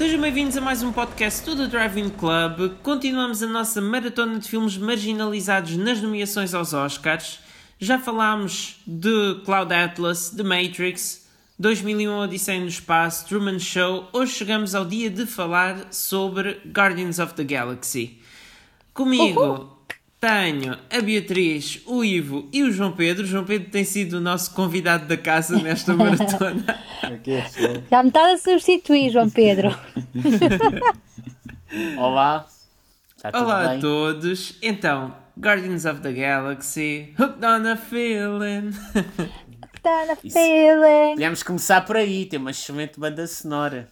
Sejam bem-vindos a mais um podcast do The Driving Club. Continuamos a nossa maratona de filmes marginalizados nas nomeações aos Oscars. Já falámos de Cloud Atlas, The Matrix, 2001 Odisseia no Espaço, Truman Show. Hoje chegamos ao dia de falar sobre Guardians of the Galaxy. Comigo. Tenho a Beatriz, o Ivo e o João Pedro. O João Pedro tem sido o nosso convidado da casa nesta maratona. Já me está a substituir, João Pedro. Olá. Olá a todos. Então, Guardians of the Galaxy, Hooked on a Feeling. Hooked on a Feeling. Podemos começar por aí, tem uma excelente banda sonora.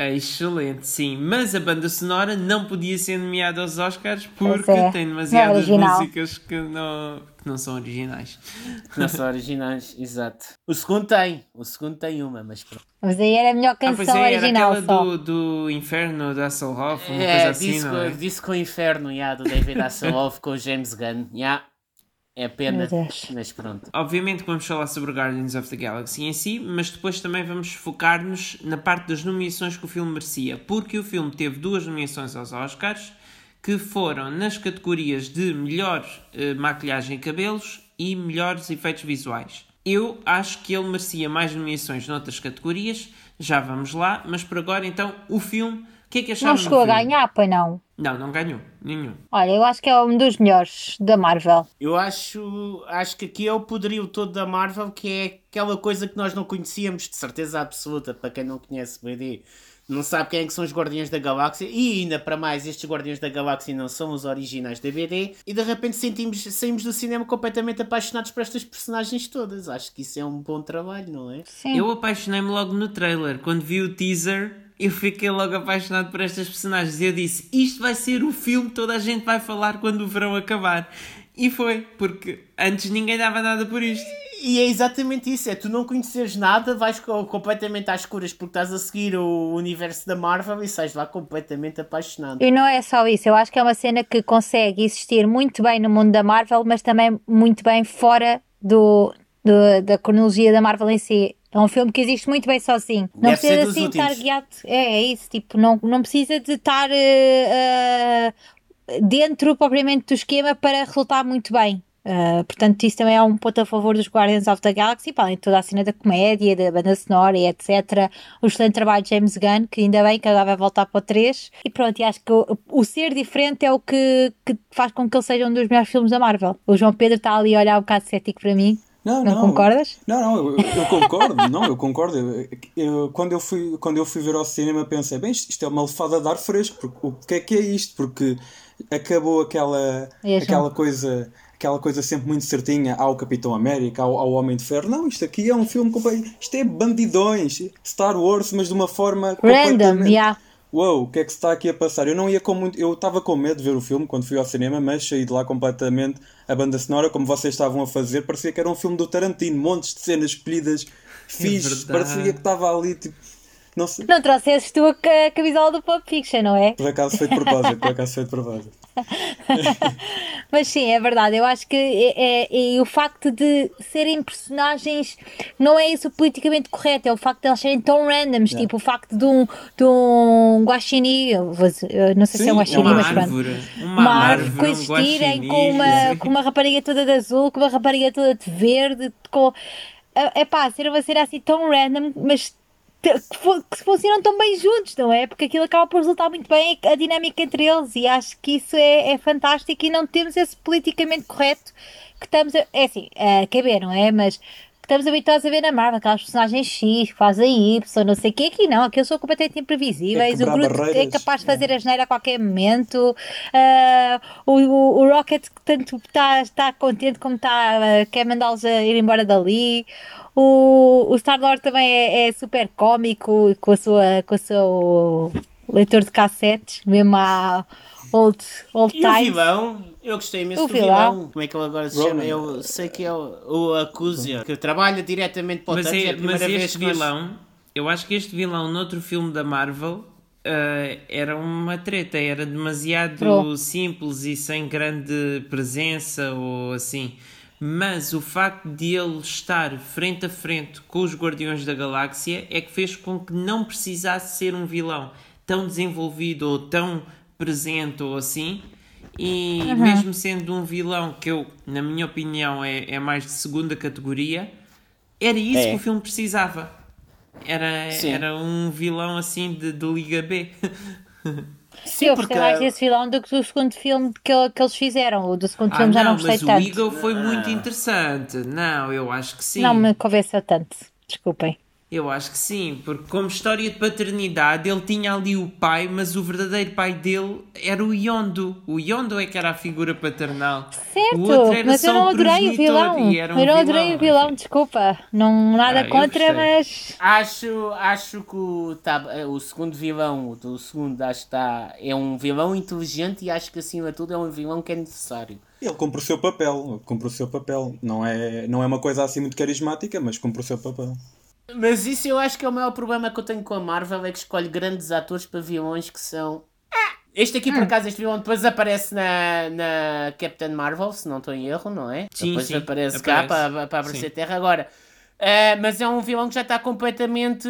É excelente, sim. Mas a banda sonora não podia ser nomeada aos Oscars porque é. tem demasiadas é músicas que não, que não são originais. Que não são originais, exato. O segundo tem, o segundo tem uma, mas pronto. Mas aí era a melhor canção ah, pois é, original. Aquela do, do Inferno da Hasselhoff, uma é, coisa assim, disco, não é? Disco Inferno, yeah, do David Hasselhoff com o James Gunn. Yeah. É pena, mas pronto. Obviamente vamos falar sobre Guardians of the Galaxy em si, mas depois também vamos focar-nos na parte das nomeações que o filme merecia, porque o filme teve duas nomeações aos Oscars, que foram nas categorias de melhor uh, maquilhagem e cabelos e melhores efeitos visuais. Eu acho que ele merecia mais nomeações noutras categorias, já vamos lá, mas por agora então o filme o que é que acharam Não chegou a ganhar, pois não? Não, não ganhou. Nenhum. Olha, eu acho que é um dos melhores da Marvel. Eu acho, acho que aqui é o poderio todo da Marvel, que é aquela coisa que nós não conhecíamos de certeza absoluta, para quem não conhece BD. Não sabe quem é que são os Guardiões da Galáxia e ainda para mais estes Guardiões da Galáxia não são os originais da BD e de repente sentimos, saímos do cinema completamente apaixonados por estas personagens todas. Acho que isso é um bom trabalho, não é? Sim. Eu apaixonei-me logo no trailer, quando vi o teaser eu fiquei logo apaixonado por estas personagens. E eu disse: Isto vai ser o filme que toda a gente vai falar quando o verão acabar. E foi, porque antes ninguém dava nada por isto. E é exatamente isso: é tu não conheceres nada, vais completamente às escuras porque estás a seguir o universo da Marvel e sais lá completamente apaixonado. E não é só isso, eu acho que é uma cena que consegue existir muito bem no mundo da Marvel, mas também muito bem fora do, do da cronologia da Marvel em si. É um filme que existe muito bem sozinho. Não Deve precisa assim estar guiado. É, é isso, tipo, não, não precisa de estar uh, uh, dentro propriamente do esquema para resultar muito bem. Uh, portanto, isso também é um ponto a favor dos Guardians of the Galaxy, para além de toda a cena da comédia, da banda sonora e etc. O excelente trabalho de James Gunn, que ainda bem que agora vai voltar para o 3. E pronto, e acho que o, o ser diferente é o que, que, faz com que ele seja um dos melhores filmes da Marvel. O João Pedro está ali a olhar um bocado cético para mim, não, não, não, concordas? Não, não, eu, eu concordo, não, eu concordo. Eu, eu, quando, eu fui, quando eu fui ver ao cinema pensei, bem, isto, isto é uma lefada de ar fresco, porque, o que é que é isto? Porque acabou aquela, aquela coisa aquela coisa sempre muito certinha ao Capitão América, ao, ao Homem de Ferro. Não, isto aqui é um filme completo. Isto é bandidões, Star Wars, mas de uma forma Random, yeah uou, o que é que se está aqui a passar? Eu não ia com muito. Eu estava com medo de ver o filme quando fui ao cinema, mas saí de lá completamente. A banda sonora, como vocês estavam a fazer, parecia que era um filme do Tarantino, montes de cenas escolhidas, é fixe, parecia que estava ali tipo não, sei. não trouxesses tu a, a camisola do Pop Fiction, não é? Por acaso foi de propósito, por acaso foi de propósito. Mas sim, é verdade. Eu acho que é, é, é, o facto de serem personagens não é isso politicamente correto, é o facto de elas serem tão randoms, yeah. tipo o facto de um, de um guaxini, não sei sim, se é um guaxini, uma mas árvore, pronto, uma, uma árvore coexistirem um com, uma, com uma rapariga toda de azul, com uma rapariga toda de verde, com. É pá, ser uma cena assim tão random, mas que funcionam tão bem juntos, não é? Porque aquilo acaba por resultar muito bem a dinâmica entre eles e acho que isso é, é fantástico e não temos esse politicamente correto que estamos a, é assim, a caber, não é? Mas estamos habituados a ver na Marvel, aquelas personagens X, fazem Y, não sei o que, aqui não, aqui são completamente imprevisíveis, é o Groot é capaz de fazer é. a geneira a qualquer momento, uh, o, o, o, Rocket tanto está, está contente como está, uh, quer mandá-los ir embora dali, o, o Star-Lord também é, é, super cómico com, a sua, com o seu leitor de cassetes, mesmo a old, old e times. o vilão? Eu gostei imenso o do vilão. vilão. Como é que ele agora se chama? Eu sei que é o, o Acuzia, que trabalha diretamente para o Mas, é, é mas este vilão, nós... eu acho que este vilão noutro filme da Marvel Uh, era uma treta, era demasiado Pro. simples e sem grande presença ou assim mas o facto de ele estar frente a frente com os Guardiões da Galáxia é que fez com que não precisasse ser um vilão. tão desenvolvido ou tão presente ou assim. E uhum. mesmo sendo um vilão que eu, na minha opinião, é, é mais de segunda categoria, era isso é. que o filme precisava. Era, era um vilão assim de, de Liga B. Sim, eu porque... mais desse vilão do que do segundo filme que, que eles fizeram. O do segundo ah, filme já não, gostei mas tanto. Mas o Eagle foi muito interessante. Não, eu acho que sim. Não me convenceu tanto. Desculpem. Eu acho que sim, porque como história de paternidade, ele tinha ali o pai, mas o verdadeiro pai dele era o Yondo. O Yondo é que era a figura paternal. Certo, mas eu não adorei o vilão. Um eu não adorei o vilão, desculpa. Não, nada ah, contra, mas. Acho, acho que o, tá, o segundo vilão, o segundo, acho que está. É um vilão inteligente e acho que acima de tudo é um vilão que é necessário. Ele cumpre o seu papel, cumpre o seu papel. Não é, não é uma coisa assim muito carismática, mas cumpre o seu papel. Mas isso eu acho que é o maior problema que eu tenho com a Marvel, é que escolhe grandes atores para vilões que são... Ah, este aqui, por hum. acaso, este vilão depois aparece na, na Captain Marvel, se não estou em erro, não é? Sim, depois sim, aparece, aparece cá para, para aparecer sim. Terra. Agora, Uh, mas é um vilão que já está completamente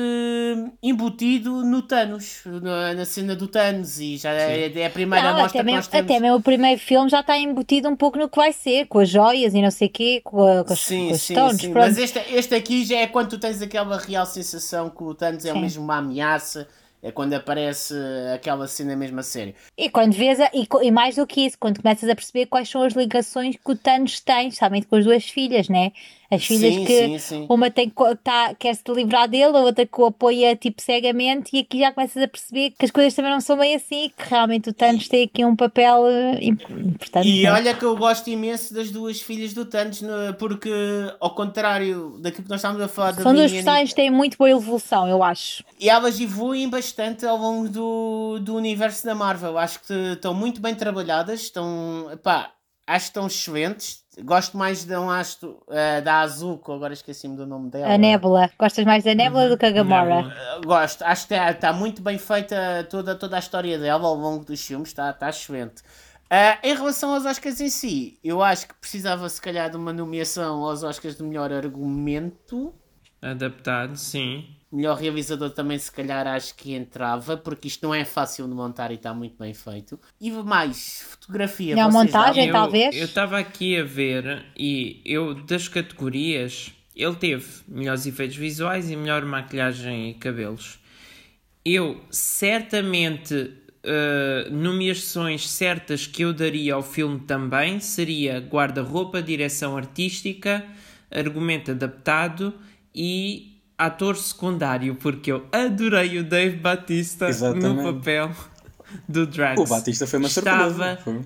embutido no Thanos, na, na cena do Thanos, e já é, é, a primeira não, mostra que nós temos. Até mesmo o primeiro filme já está embutido um pouco no que vai ser, com as joias e não sei o quê, com, a, com, sim, com os sim, stones. Sim. Mas este, este aqui já é quando tu tens aquela real sensação que o Thanos é mesmo uma ameaça é quando aparece aquela cena mesmo a sério. E quando vês, a, e, e, mais do que isso, quando começas a perceber quais são as ligações que o Thanos tem, somente com as duas filhas, né? As filhas sim, que sim, sim. uma tem, tá, quer se livrar dele, a outra que o apoia tipo cegamente, e aqui já começas a perceber que as coisas também não são bem assim, que realmente o Thanos e, tem aqui um papel eh, importante. E né? olha que eu gosto imenso das duas filhas do Thanos, porque ao contrário daquilo que nós estávamos a falar São duas personagens que têm muito boa evolução, eu acho. E elas evoluem bastante ao longo do, do universo da Marvel. Acho que estão muito bem trabalhadas, estão. pá, acho que estão excelentes Gosto mais de um astro uh, da Azuko, agora esqueci-me do nome dela. A Nebula. Gostas mais da Nebula uhum. do que a Gamora? Uh, gosto. Acho que está tá muito bem feita toda, toda a história dela ao longo dos filmes. Está tá excelente. Uh, em relação aos Oscars em si, eu acho que precisava se calhar de uma nomeação aos Oscars de melhor argumento. Adaptado, sim. Melhor realizador também, se calhar, acho que entrava, porque isto não é fácil de montar e está muito bem feito. E mais, fotografia. Não, montagem, talvez? Eu estava aqui a ver e eu, das categorias, ele teve melhores efeitos visuais e melhor maquilhagem e cabelos. Eu, certamente, uh, nomeações certas que eu daria ao filme também seria guarda-roupa, direção artística, argumento adaptado e ator secundário, porque eu adorei o Dave Batista Exatamente. no papel do Drax. O Batista foi uma estava surpresa. Foi.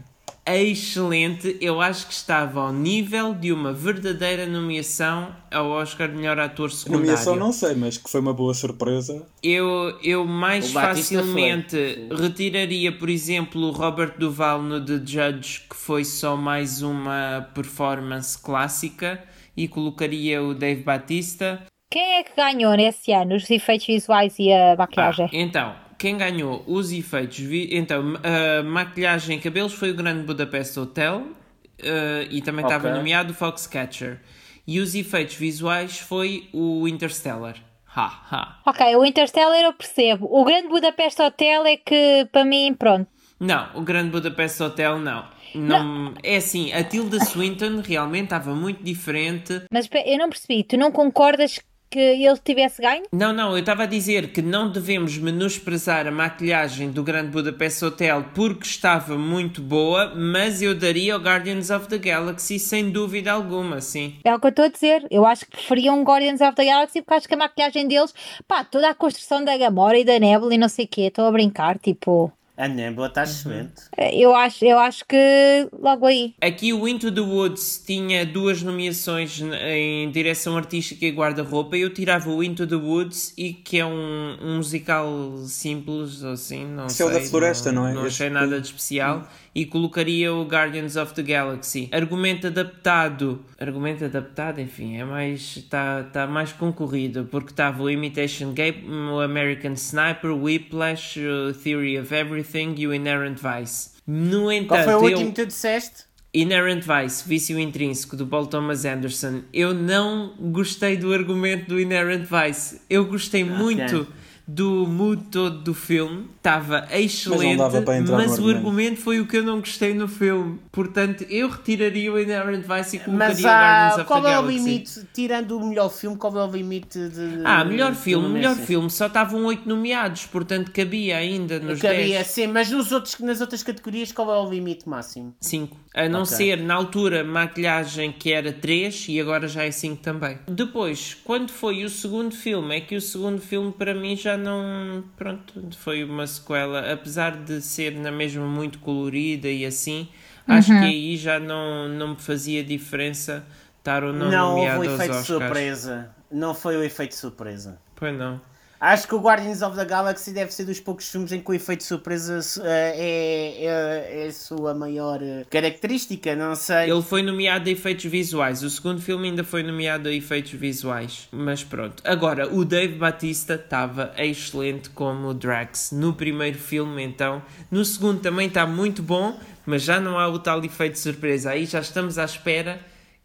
Excelente, eu acho que estava ao nível de uma verdadeira nomeação ao Oscar de melhor ator secundário. Nomeação não sei, mas que foi uma boa surpresa. Eu, eu mais facilmente retiraria, por exemplo, o Robert Duval no The Judge, que foi só mais uma performance clássica, e colocaria o Dave Batista. Quem é que ganhou nesse ano os efeitos visuais e a maquiagem? Ah, então, quem ganhou os efeitos, então, a maquilhagem e cabelos foi o Grande Budapest Hotel uh, e também estava okay. nomeado Foxcatcher. E os efeitos visuais foi o Interstellar. Ha, ha. Ok, o Interstellar eu percebo. O Grande Budapest Hotel é que, para mim, pronto. Não, o Grande Budapest Hotel não. Não, não. É assim, a Tilda Swinton realmente estava muito diferente. Mas eu não percebi, tu não concordas que ele tivesse ganho? Não, não, eu estava a dizer que não devemos menosprezar a maquilhagem do Grande Budapest Hotel porque estava muito boa, mas eu daria ao Guardians of the Galaxy sem dúvida alguma, sim. É o que eu estou a dizer. Eu acho que preferiam um Guardians of the Galaxy porque acho que a maquilhagem deles, pá, toda a construção da Gamora e da Nebula e não sei o quê, estou a brincar, tipo. A Nebula está excelente. Eu acho, eu acho que logo aí. Aqui o Into the Woods tinha duas nomeações em direção artística e guarda-roupa. Eu tirava o Into the Woods e que é um, um musical simples, assim, não Céu sei. da Floresta, não, não é? Não achei nada de especial. E colocaria o Guardians of the Galaxy. Argumento adaptado. Argumento adaptado, enfim, é mais. está tá mais concorrido. Porque estava o Imitation Game, o American Sniper, Whiplash, Theory of Everything e o Inherent Vice. No entanto, Qual foi o último que tu disseste? Inherent Vice, Vício Intrínseco, do Paul Thomas Anderson. Eu não gostei do argumento do Inherent Vice. Eu gostei okay. muito do mood todo do filme. Estava excelente, mas, mas o argumento foi o que eu não gostei no filme. Portanto, eu retiraria o Inherent Vice e colocaria mas, ah, Guardians of qual the é o limite, tirando o melhor filme, qual é o limite de... Ah, melhor filme, melhor filme. Só estavam oito nomeados, portanto cabia ainda nos Cabia, 10. sim, mas nos outros, nas outras categorias qual é o limite máximo? 5. A não okay. ser, na altura, maquilhagem que era 3 e agora já é 5 também. Depois, quando foi o segundo filme, é que o segundo filme para mim já não. Pronto, foi uma sequela. Apesar de ser na mesma muito colorida e assim, uhum. acho que aí já não, não me fazia diferença estar ou não, não nomeado aos Oscars. Não, foi o efeito surpresa. Não foi o efeito surpresa. Pois não. Acho que o Guardians of the Galaxy deve ser dos poucos filmes em que o efeito surpresa uh, é, é, é, sua maior uh, característica, não sei. Ele foi nomeado a efeitos visuais, o segundo filme ainda foi nomeado a efeitos visuais, mas pronto. Agora, o Dave Batista estava excelente como Drax no primeiro filme, então. No segundo também está muito bom, mas já não há o tal efeito surpresa. Aí já estamos à espera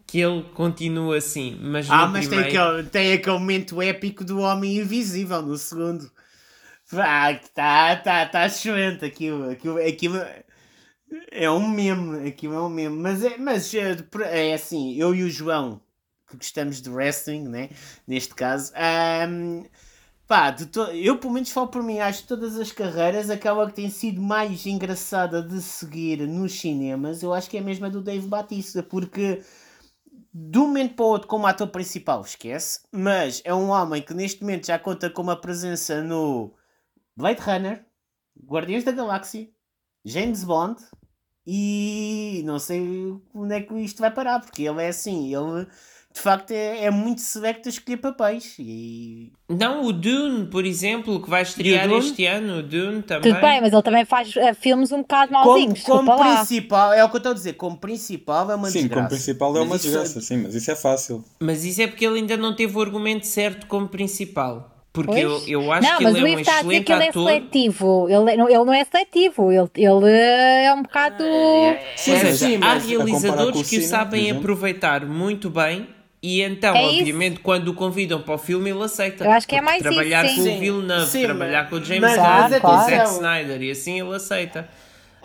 que ele continua assim. Mas ah, mas primeiro... tem, aquele, tem aquele momento épico do Homem Invisível no segundo. Ah, tá, tá, tá excelente aquilo, aquilo, aquilo é um meme, aquilo é um meme, mas é, mas é, é assim, eu e o João, que gostamos de wrestling, né, neste caso, um, pá, eu pelo menos falo por mim, acho que todas as carreiras, aquela que tem sido mais engraçada de seguir nos cinemas, eu acho que é a mesma do Dave Batista, porque de um momento para o outro como ator principal, esquece, mas é um homem que neste momento já conta com uma presença no Blade Runner, Guardiões da Galáxia, James Bond e não sei onde é que isto vai parar, porque ele é assim, ele de facto é, é muito selecto a escolher papéis. E... Não, o Dune, por exemplo, que vai estrear este ano, o Dune também. Tudo bem, mas ele também faz uh, filmes um bocado mauzinhos. Como, como principal, é o que eu estou a dizer, como principal é uma sim, desgraça. Sim, como principal é uma desgraça, é... sim, mas isso é fácil. Mas isso é porque ele ainda não teve o argumento certo como principal. Porque eu, eu acho não, que ele é um está a dizer que ele é seletivo. Ele, ele não é seletivo. Ele, ele é um bocado. É, é, sim, é, sim, há realizadores que o sabem aproveitar muito bem e então, é obviamente, isso? quando o convidam para o filme, ele aceita. Eu acho que é mais Trabalhar isso, com o Villeneuve, sim, trabalhar com o James Gunn, com o Zack Snyder, e assim ele aceita.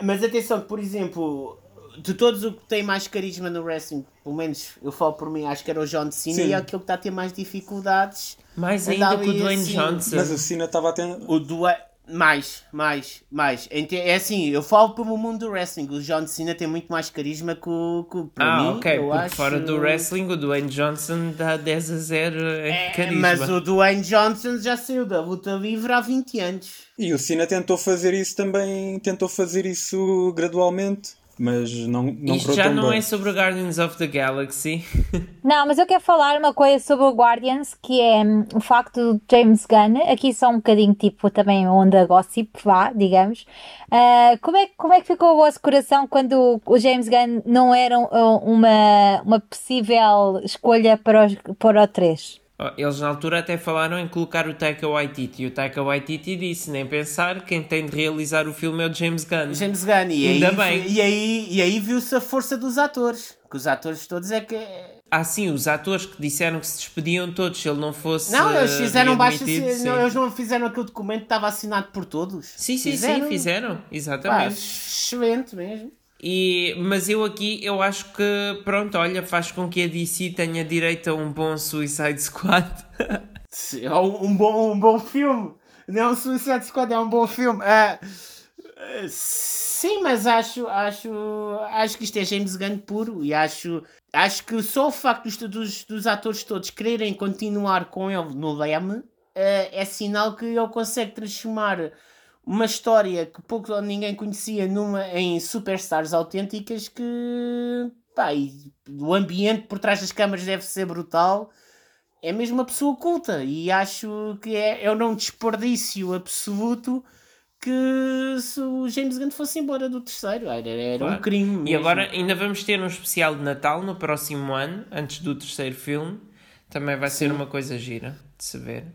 Mas atenção, por exemplo, de todos o que tem mais carisma no wrestling, pelo menos eu falo por mim, acho que era o John Cena sim. e é aquele que está a ter mais dificuldades. Mais ainda que o Dwayne assim. Johnson. Mas o Cena estava a ter... O Dwayne... Mais, mais, mais. É assim, eu falo pelo mundo do wrestling. O John Cena tem muito mais carisma que o. Que, para ah, mim, ok. Porque acho... fora do wrestling, o Dwayne Johnson dá 10 a 0 em é, carisma. Mas o Dwayne Johnson já saiu da luta livre há 20 anos. E o Cena tentou fazer isso também, tentou fazer isso gradualmente mas não, não Isto já não bem. é sobre Guardians of the Galaxy. não, mas eu quero falar uma coisa sobre o Guardians, que é um, o facto de James Gunn, aqui só um bocadinho tipo também onda gossip, vá, digamos. Uh, como, é, como é que ficou o vosso coração quando o James Gunn não era uma, uma possível escolha para, os, para o 3? Eles na altura até falaram em colocar o Taika Waititi e o Taika Waititi disse nem pensar, quem tem de realizar o filme é o James Gunn. James Gunn, e Ainda aí, bem. E aí, e aí viu-se a força dos atores, que os atores todos é que... Ah sim, os atores que disseram que se despediam todos se ele não fosse Não, eles fizeram baixo, não, eles não fizeram aquele documento que estava assinado por todos. Sim, sim, fizeram. sim, fizeram, exatamente. Pá, excelente mesmo. E, mas eu aqui, eu acho que, pronto, olha, faz com que a DC tenha direito a um bom Suicide Squad. é um, bom, um bom filme. Não é um Suicide Squad, é um bom filme. Uh, sim, mas acho, acho, acho que isto é James Gunn puro e acho, acho que só o facto dos, dos, dos atores todos quererem continuar com ele no leme uh, é sinal que ele consegue transformar uma história que pouco ou ninguém conhecia numa, em superstars autênticas que pá, e o ambiente por trás das câmaras deve ser brutal. É mesmo uma pessoa culta e acho que é, é um desperdício absoluto que se o James Gunn fosse embora do terceiro era, era claro. um crime. Mesmo. E agora ainda vamos ter um especial de Natal no próximo ano, antes do terceiro filme. Também vai Sim. ser uma coisa gira de se ver.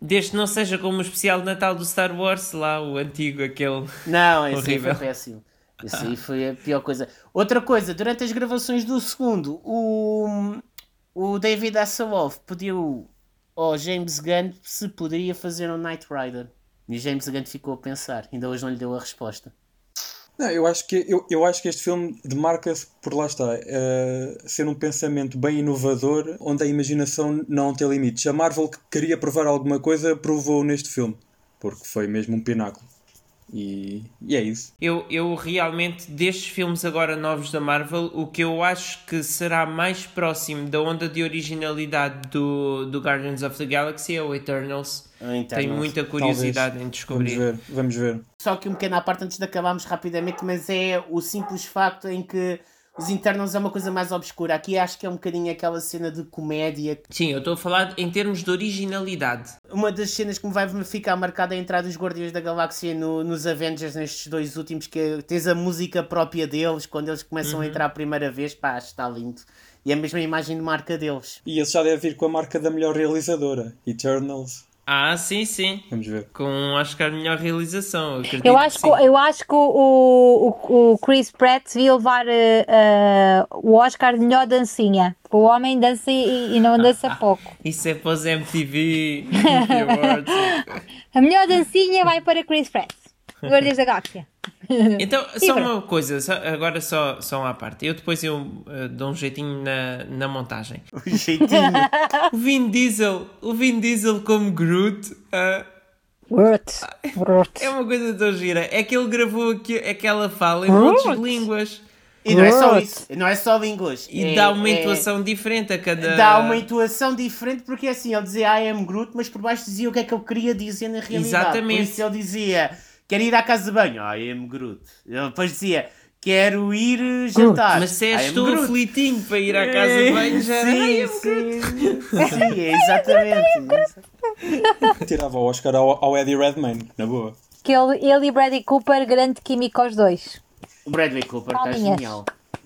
Desde que não seja como o especial de Natal do Star Wars, lá o antigo, aquele. Não, esse horrível. aí foi péssimo. Esse aí foi a pior coisa. Outra coisa, durante as gravações do segundo, o, o David Hasselhoff pediu ao James Gunn se poderia fazer um Knight Rider. E James Gunn ficou a pensar, ainda hoje não lhe deu a resposta. Não, eu acho que, eu, eu acho que este filme demarca-se por lá está, uh, ser um pensamento bem inovador, onde a imaginação não tem limites. A Marvel que queria provar alguma coisa, provou neste filme, porque foi mesmo um pináculo. E, e, é isso. Eu, eu realmente, destes filmes agora novos da Marvel, o que eu acho que será mais próximo da onda de originalidade do, do Guardians of the Galaxy é o Eternals. Eternals. Tenho muita curiosidade Talvez. em descobrir. Vamos ver, vamos ver. Só que um pequeno à parte antes de acabarmos rapidamente, mas é o simples facto em que os Internals é uma coisa mais obscura. Aqui acho que é um bocadinho aquela cena de comédia. Sim, eu estou a falar em termos de originalidade. Uma das cenas que me vai ficar marcada é a entrada dos Guardiões da Galáxia no, nos Avengers, nestes dois últimos, que é, tens a música própria deles, quando eles começam uhum. a entrar a primeira vez. Pá, está lindo. E é a mesma imagem de marca deles. E esse já deve vir com a marca da melhor realizadora, Eternals. Ah, sim, sim. Vamos ver. Com, acho que a melhor realização. Eu, eu acho, que, que eu acho que o, o, o Chris Pratt devia levar uh, uh, o Oscar de melhor dancinha. O homem dança e, e não dança pouco. Isso é para os MTV. a melhor dancinha vai para Chris Pratt. Guardiões da Galáxia. Então, só uma coisa, só, agora só, só uma parte. Eu depois eu uh, dou um jeitinho na, na montagem. Um jeitinho? o Vin Diesel, o Vin Diesel como Groot. Uh, Groot. Groot. É uma coisa tão gira. É que ele gravou aqui, aquela fala em outras línguas. E não é só isso, não é só línguas. E é, dá uma intuação é, diferente a cada. Dá uma intuação diferente porque é assim, ele dizia I am Groot, mas por baixo dizia o que é que eu queria dizer na realidade. Exatamente. Por isso ele dizia quero ir à casa de banho. I am Groot. Ele depois dizia, quero ir jantar. Mas se és tu aflitinho para ir à casa de banho, já sim, sim, sim, é exatamente. Tirava o Oscar ao, ao Eddie Redmayne, na boa. Que ele, ele e Bradley Cooper, grande química aos dois. O Bradley Cooper está genial.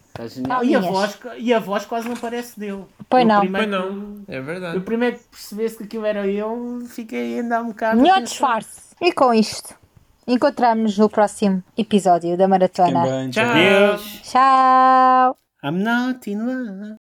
Está genial. E a, voz, e a voz quase não parece dele. Pois não. Primeiro, pois não, é verdade. O primeiro que percebesse que aquilo era eu, fiquei ainda um bocado. Melhor disfarce. E com isto? Encontramos-nos no próximo episódio da Maratona. Tchau. Tchau. I'm not in love.